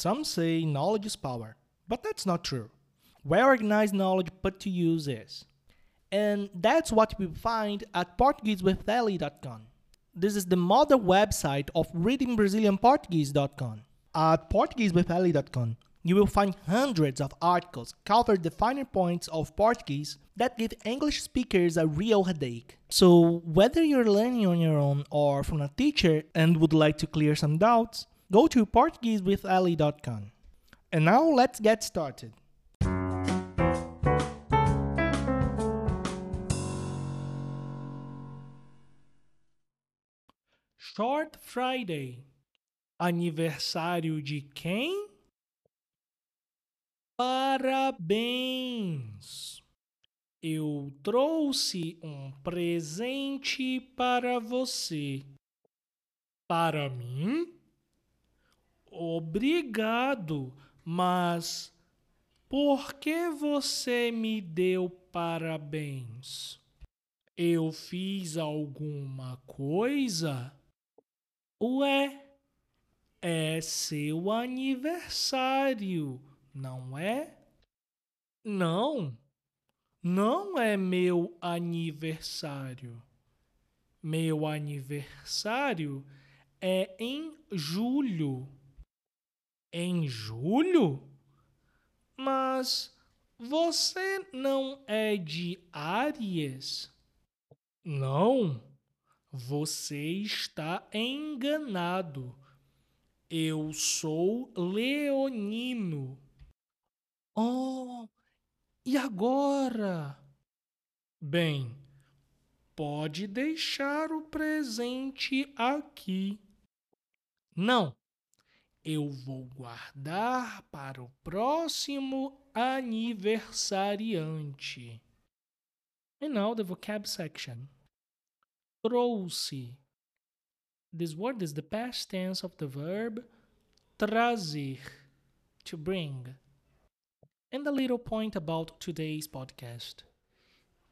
Some say knowledge is power, but that's not true. Well organized knowledge put to use is. And that's what we find at PortugueseWithEli.com. This is the mother website of ReadingBrazilianPortuguese.com. At PortugueseWithEli.com, you will find hundreds of articles cover the finer points of Portuguese that give English speakers a real headache. So, whether you're learning on your own or from a teacher and would like to clear some doubts, go to PortugueseWithEli.com. And now let's get started. Short Friday. Aniversário de quem? Parabéns! Eu trouxe um presente para você. Para mim? Obrigado, mas por que você me deu parabéns? Eu fiz alguma coisa? Ué, é seu aniversário, não é? Não, não é meu aniversário. Meu aniversário é em julho. Em julho? Mas você não é de Áries? Não, você está enganado. Eu sou leonino. Oh, e agora? Bem, pode deixar o presente aqui. Não, eu vou guardar para o próximo aniversariante. And now the vocab section. Trouxe. This word is the past tense of the verb trazer, to bring. And a little point about today's podcast.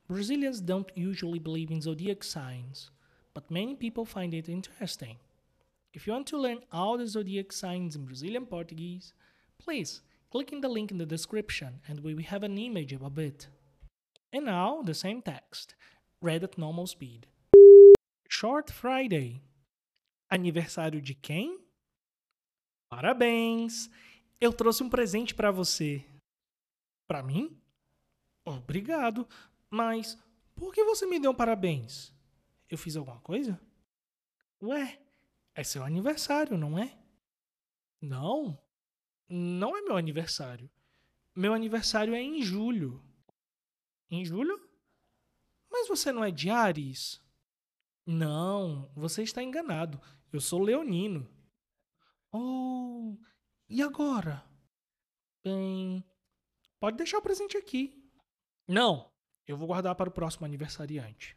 Brazilians don't usually believe in zodiac signs, but many people find it interesting. If you want to learn all the zodiac signs in Brazilian Portuguese, please click in the link in the description and we will have an image of it. And now the same text, read at normal speed. Short Friday. Aniversário de quem? Parabéns! Eu trouxe um presente para você. Para mim? Obrigado, mas por que você me deu um parabéns? Eu fiz alguma coisa? Ué, é seu aniversário, não é? Não, não é meu aniversário. Meu aniversário é em julho. Em julho? Mas você não é de Ares? Não, você está enganado. Eu sou leonino. Oh, e agora? Bem, pode deixar o presente aqui. Não, eu vou guardar para o próximo aniversariante.